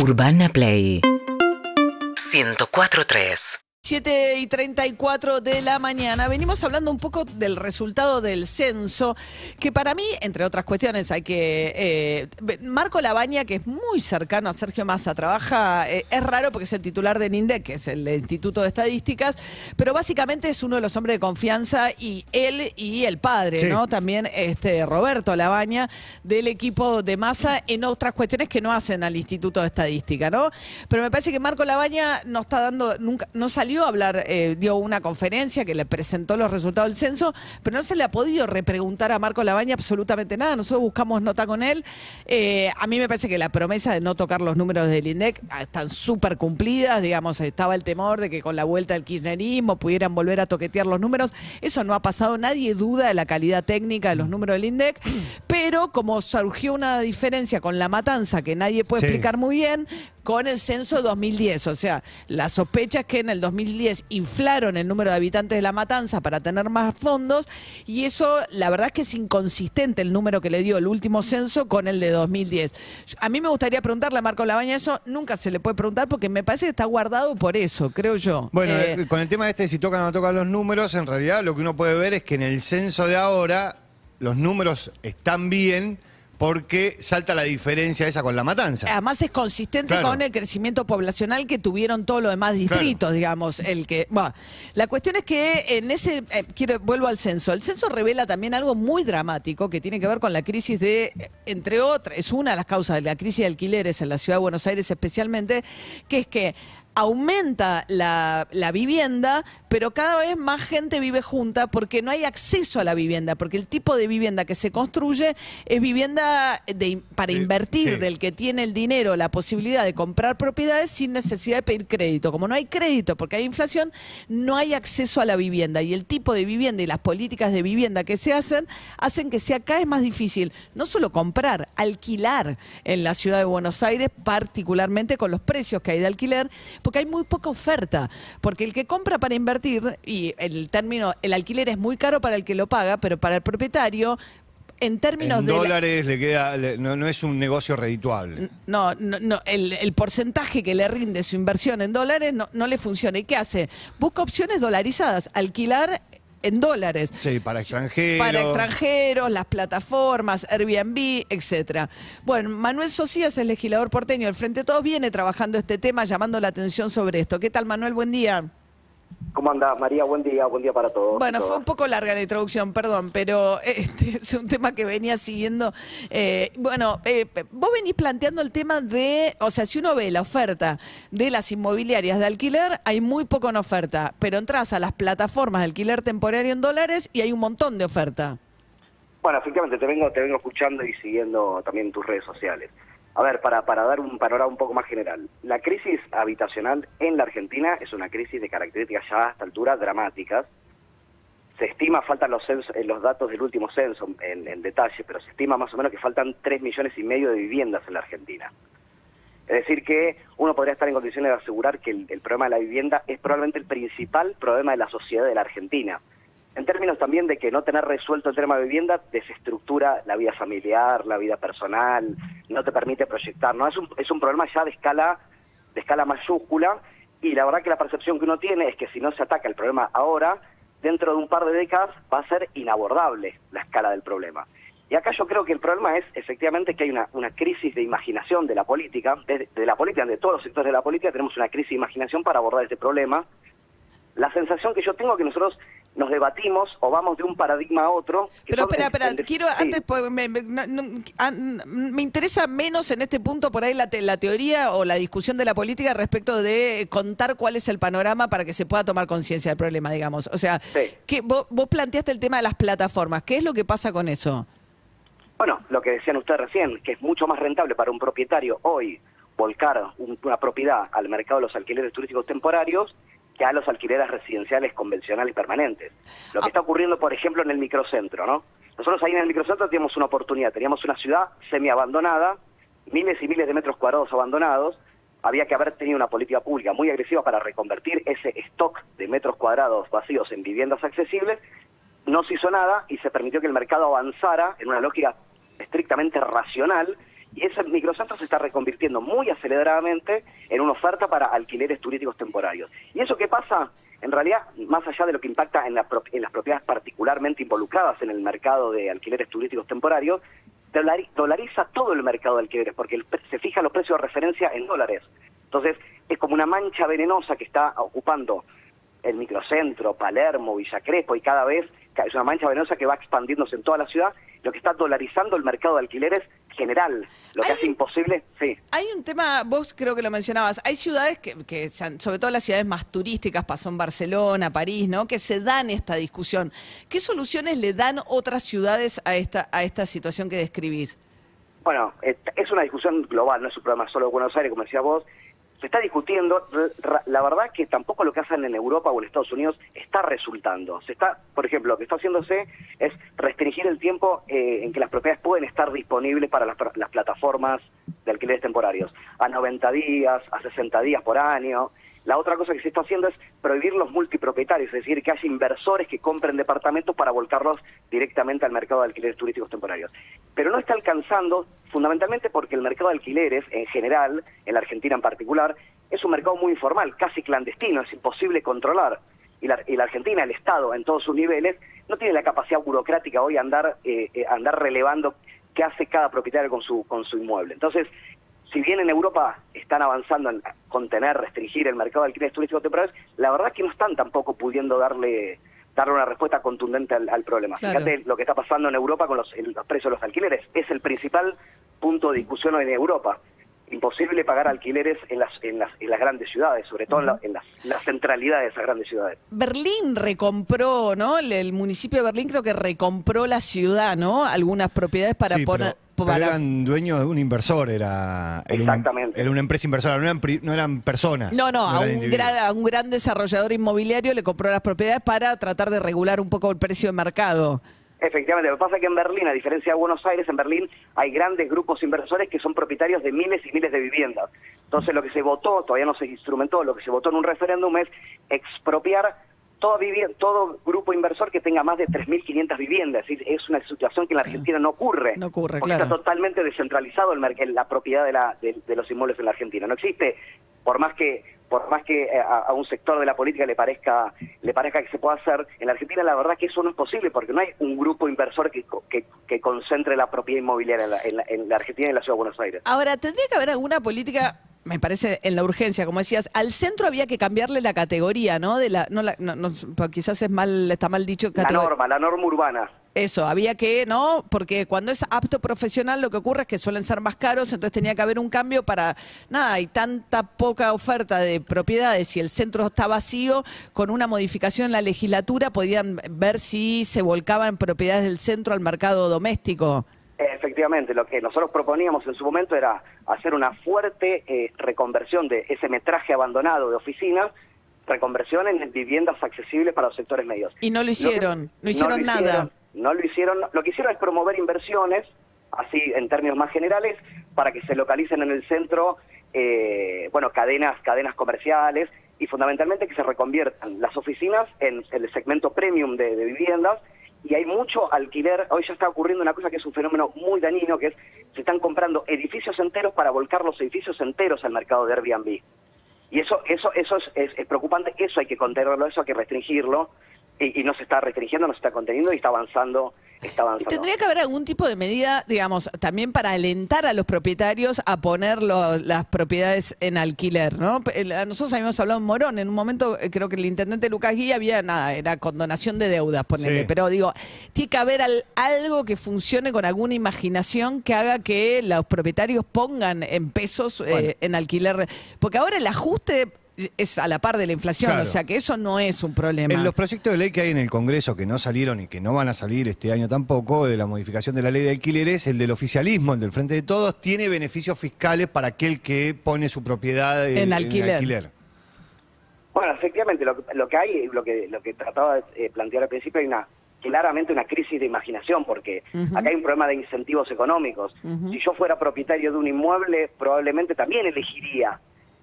Urbana Play. 104.3 7 y 34 de la mañana. Venimos hablando un poco del resultado del censo, que para mí, entre otras cuestiones, hay que... eh, Marco Labaña, que es muy cercano a Sergio Massa, trabaja, eh, es raro porque es el titular del INDEC, que es el Instituto de Estadísticas, pero básicamente es uno de los hombres de confianza y él y el padre, Sí. ¿no? También este Roberto Labaña, del equipo de Massa en otras cuestiones que no hacen al Instituto de Estadística, ¿no? Pero me parece que Marco Labaña no está dando, nunca, no salió a hablar, eh, dio una conferencia que le presentó los resultados del censo, pero no se le ha podido repreguntar a Marco Labaña absolutamente nada. Nosotros buscamos nota con él. Eh, a mí me parece que la promesa de no tocar los números del INDEC ah, están súper cumplidas, digamos, estaba el temor de que con la vuelta del kirchnerismo pudieran volver a toquetear los números. Eso no ha pasado, nadie duda de la calidad técnica de los números del INDEC, pero como surgió una diferencia con la matanza que nadie puede Sí. explicar muy bien, con el censo 2010. O sea, la sospecha es que en el 2010 inflaron el número de habitantes de la matanza para tener más fondos y eso, la verdad es que es inconsistente el número que le dio el último censo con el de 2010. A mí me gustaría preguntarle a Marco Labaña eso, nunca se le puede preguntar porque me parece que está guardado por eso, creo yo. Bueno, Eh, eh, con el tema este de si tocan o no tocan los números, en realidad lo que uno puede ver es que en el censo de ahora los números están bien porque salta la diferencia esa con la matanza. Además es consistente Claro. con el crecimiento poblacional que tuvieron todos los demás distritos, digamos. El que, bueno, la cuestión es que en ese, eh, quiero vuelvo al censo. El censo revela también algo muy dramático que tiene que ver con la crisis de, entre otras, es una de las causas de la crisis de alquileres en la ciudad de Buenos Aires especialmente, que es que aumenta la, la vivienda, pero cada vez más gente vive junta porque no hay acceso a la vivienda, porque el tipo de vivienda que se construye es vivienda de- para Sí, invertir sí. del que tiene el dinero la posibilidad de comprar propiedades sin necesidad de pedir crédito. Como no hay crédito porque hay inflación, no hay acceso a la vivienda y el tipo de vivienda y las políticas de vivienda que se hacen hacen que sea cada vez más difícil no solo comprar, alquilar en la ciudad de Buenos Aires, particularmente con los precios que hay de alquiler, porque hay muy poca oferta, porque el que compra para invertir y el término el alquiler es muy caro para el que lo paga, pero para el propietario en términos en de la- dólares le queda, le- no, no es un negocio redituable. no, no, no, el, el porcentaje que le rinde su inversión en dólares no, no le funciona. ¿Y qué hace? Busca opciones dolarizadas, alquilar en dólares. Sí, para extranjeros. Para extranjeros, las plataformas, Airbnb, etcétera. Bueno, Manuel Socias, el legislador porteño del Frente Todos, viene trabajando este tema, llamando la atención sobre esto. ¿Qué tal, Manuel? Buen día. ¿Cómo andás, María? Buen día, buen día para todos. Bueno, fue un poco larga la introducción, perdón, pero este es un tema que venía siguiendo. Eh, bueno, eh, vos venís planteando el tema de, o sea, si uno ve la oferta de las inmobiliarias de alquiler, hay muy poco en oferta, pero entras a las plataformas de alquiler temporario en dólares y hay un montón de oferta. Bueno, efectivamente, te vengo, te vengo escuchando y siguiendo también tus redes sociales. A ver, para, para dar un panorama un poco más general, la crisis habitacional en la Argentina es una crisis de características ya a esta altura dramáticas. Se estima, faltan los, eh, los datos del último censo en, detalle, pero se estima más o menos que faltan 3 millones y medio de viviendas en la Argentina. Es decir, que uno podría estar en condiciones de asegurar que el problema de la vivienda es probablemente el principal problema de la sociedad de la Argentina. En términos también de que no tener resuelto el tema de vivienda desestructura la vida familiar, la vida personal, no te permite proyectar. No es un, es un problema ya de escala de escala mayúscula y la verdad que la percepción que uno tiene es que si no se ataca el problema ahora, dentro de un par de décadas va a ser inabordable la escala del problema. Y acá yo creo que el problema es efectivamente que hay una, una crisis de imaginación de la política, de, de la política, de todos los sectores de la política, tenemos una crisis de imaginación para abordar este problema. La sensación que yo tengo es que nosotros nos debatimos o vamos de un paradigma a otro. Pero espera, espera, quiero sí. antes, pues, me, interesa menos en este punto por ahí la, te- la teoría o la discusión de la política respecto de contar cuál es el panorama para que se pueda tomar conciencia del problema, digamos. O sea, Sí. que vos, vos planteaste el tema de las plataformas. ¿Qué es lo que pasa con eso? Bueno, lo que decían ustedes recién, que es mucho más rentable para un propietario hoy volcar un- una propiedad al mercado de los alquileres turísticos temporarios que a los alquileres residenciales convencionales permanentes. Lo que está ocurriendo, por ejemplo, en el microcentro, ¿no? Nosotros ahí en el microcentro teníamos una oportunidad, teníamos una ciudad semiabandonada, miles y miles de metros cuadrados abandonados, había que haber tenido una política pública muy agresiva para reconvertir ese stock de metros cuadrados vacíos en viviendas accesibles, no se hizo nada y se permitió que el mercado avanzara en una lógica estrictamente racional Y ese microcentro se está reconvirtiendo muy aceleradamente en una oferta para alquileres turísticos temporarios. ¿Y eso qué pasa? En realidad, más allá de lo que impacta en, en las propiedades particularmente involucradas en el mercado de alquileres turísticos temporarios, dolariza todo el mercado de alquileres, porque se fijan los precios de referencia en dólares. Entonces, es como una mancha venenosa que está ocupando el microcentro, Palermo, Villa Crespo, y cada vez es una mancha venenosa que va expandiéndose en toda la ciudad, lo que está dolarizando el mercado de alquileres general, lo que hace imposible, sí. Hay un tema, vos creo que lo mencionabas, hay ciudades que, que, sobre todo las ciudades más turísticas, pasó en Barcelona, París, ¿no? Que se dan esta discusión. ¿Qué soluciones le dan otras ciudades a esta, a esta situación que describís? Bueno, es una discusión global, no es un problema solo de Buenos Aires, como decía vos, se está discutiendo, la verdad que tampoco lo que hacen en Europa o en Estados Unidos está resultando. Se está, por ejemplo, lo que está haciéndose es restringir el tiempo eh, en que las propiedades pueden estar disponibles para las, las plataformas de alquileres temporarios, a 90 días, a 60 días por año. La otra cosa que se está haciendo es prohibir los multipropietarios, es decir, que haya inversores que compren departamentos para volcarlos directamente al mercado de alquileres turísticos temporarios. Pero no está alcanzando, fundamentalmente porque el mercado de alquileres en general, en la Argentina en particular, es un mercado muy informal, casi clandestino, es imposible controlar. Y la, Argentina, el Estado, en todos sus niveles, no tiene la capacidad burocrática hoy andar, eh, eh, andar relevando qué hace cada propietario con su, con su inmueble. Entonces, si bien en Europa están avanzando en contener, restringir el mercado de alquileres turísticos temporales, la verdad es que no están tampoco pudiendo darle darle una respuesta contundente al, problema. Fíjate lo que está pasando en Europa con los, los precios de los alquileres. Es el principal punto de discusión hoy en Europa imposible pagar alquileres en las, en las, en las grandes ciudades, sobre todo en, la, en, las, la, centralidad de esas grandes ciudades. Berlín recompró, ¿no? El, municipio de Berlín creo que recompró la ciudad, ¿no? Algunas propiedades para poner... Pero eran dueños de un inversor, era, Exactamente. era una empresa inversora, no eran, no eran personas. No, no, a, un gran, a un gran desarrollador inmobiliario le compró las propiedades para tratar de regular un poco el precio de mercado. Efectivamente, lo que pasa es que en Berlín, a diferencia de Buenos Aires, en Berlín hay grandes grupos inversores que son propietarios de miles y miles de viviendas. Entonces lo que se votó, todavía no se instrumentó, lo que se votó en un referéndum es expropiar todo, todo grupo inversor que tenga más de 3.500 viviendas. Es una situación que en la Argentina no ocurre. No ocurre, claro. Está totalmente descentralizado el, la propiedad de, la, de los inmuebles en la Argentina. No existe, por más que por más que eh, a, un sector de la política le parezca le parezca que se pueda hacer, en la Argentina la verdad que eso no es posible porque no hay un grupo inversor que, que, concentre la propiedad inmobiliaria en la, en, la, Argentina y en la Ciudad de Buenos Aires. Ahora, tendría que haber alguna política me parece en la urgencia, como decías, al centro había que cambiarle la categoría, ¿no? De la, no, no, quizás es mal, está mal dicho. La norma, la norma urbana. Eso, había que, ¿no? Porque cuando es apto profesional lo que ocurre es que suelen ser más caros, entonces tenía que haber un cambio para, nada, hay tanta poca oferta de propiedades y el centro está vacío, con una modificación en la legislatura podían ver si se volcaban propiedades del centro al mercado doméstico. Efectivamente, lo que nosotros proponíamos en su momento era hacer una fuerte eh, reconversión de ese metraje abandonado de oficinas reconversión en viviendas accesibles para los sectores medios. Y no lo hicieron, no, hicieron nada no lo hicieron, lo que hicieron es promover inversiones, así en términos más generales, para que se localicen en el centro, eh, bueno, cadenas, cadenas comerciales y fundamentalmente que se reconviertan las oficinas en, el segmento premium de, viviendas y hay mucho alquiler. Hoy ya está ocurriendo una cosa que es un fenómeno muy dañino, que es se están comprando edificios enteros para volcar los edificios enteros al mercado de Airbnb. Y eso, eso, eso es, es preocupante, eso hay que contenerlo, eso hay que restringirlo y, no se está restringiendo, no se está conteniendo y está avanzando. Está avanzando. ¿Tendría que haber algún tipo de medida, digamos, también para alentar a los propietarios a poner las propiedades en alquiler, ¿no? Nosotros habíamos hablado en Morón, en un momento eh, creo que el intendente Lucas Guía había, nada, era condonación de deudas, ponerle, pero digo, tiene que haber algo que funcione con alguna imaginación que haga que los propietarios pongan en pesos eh, en alquiler, porque ahora el ajuste es a la par de la inflación, o sea que eso no es un problema. En los proyectos de ley que hay en el Congreso que no salieron y que no van a salir este año tampoco, de la modificación de la ley de alquileres, el del oficialismo, el del Frente de Todos, tiene beneficios fiscales para aquel que pone su propiedad en, alquiler. Bueno, efectivamente, lo, que hay, lo que, lo que trataba de eh, plantear al principio, hay una claramente una crisis de imaginación, porque acá hay un problema de incentivos económicos. Si yo fuera propietario de un inmueble, probablemente también elegiría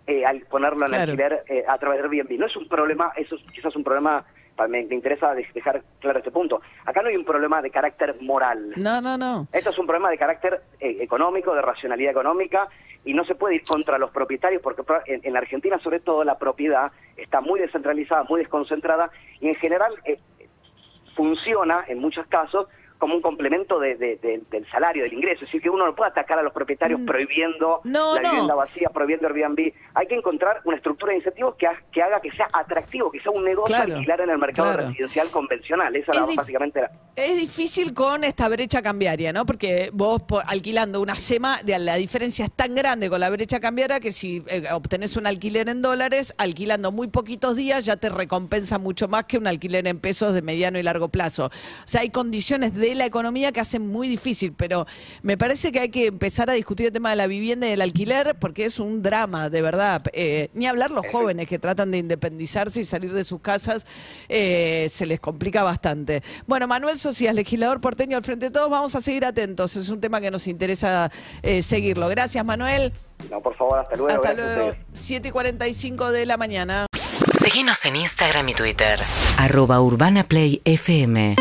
eh, al ponerlo en alquiler eh, a través de Airbnb. No es un problema, eso es quizás un problema me, interesa dejar claro este punto. Acá no hay un problema de carácter moral. No, no, no. Esto es un problema de carácter eh, económico, de racionalidad económica, y no se puede ir contra los propietarios, porque en, la Argentina, sobre todo, la propiedad está muy descentralizada, muy desconcentrada, y en general eh, funciona, en muchos casos, como un complemento de, del salario, del ingreso. Es decir, que uno no puede atacar a los propietarios mm. prohibiendo la vivienda vacía, prohibiendo Airbnb. Hay que encontrar una estructura de incentivos que, que haga que sea atractivo, que sea un negocio alquilar en el mercado residencial convencional. Esa es básicamente Es difícil con esta brecha cambiaria, ¿no? Porque vos alquilando una SEMA, la diferencia es tan grande con la brecha cambiaria que si eh, obtenés un alquiler en dólares, alquilando muy poquitos días ya te recompensa mucho más que un alquiler en pesos de mediano y largo plazo. O sea, hay condiciones de la economía que hace muy difícil, pero me parece que hay que empezar a discutir el tema de la vivienda y del alquiler porque es un drama, de verdad. Eh, ni hablar los jóvenes que tratan de independizarse y salir de sus casas, eh, se les complica bastante. Bueno, Manuel Socias, legislador porteño al frente de todos, vamos a seguir atentos, es un tema que nos interesa eh, seguirlo. Gracias, Manuel. No, por favor, hasta luego. Hasta luego. 7.45 de la mañana. Síguenos en Instagram y Twitter. Arroba Urbana Play FM.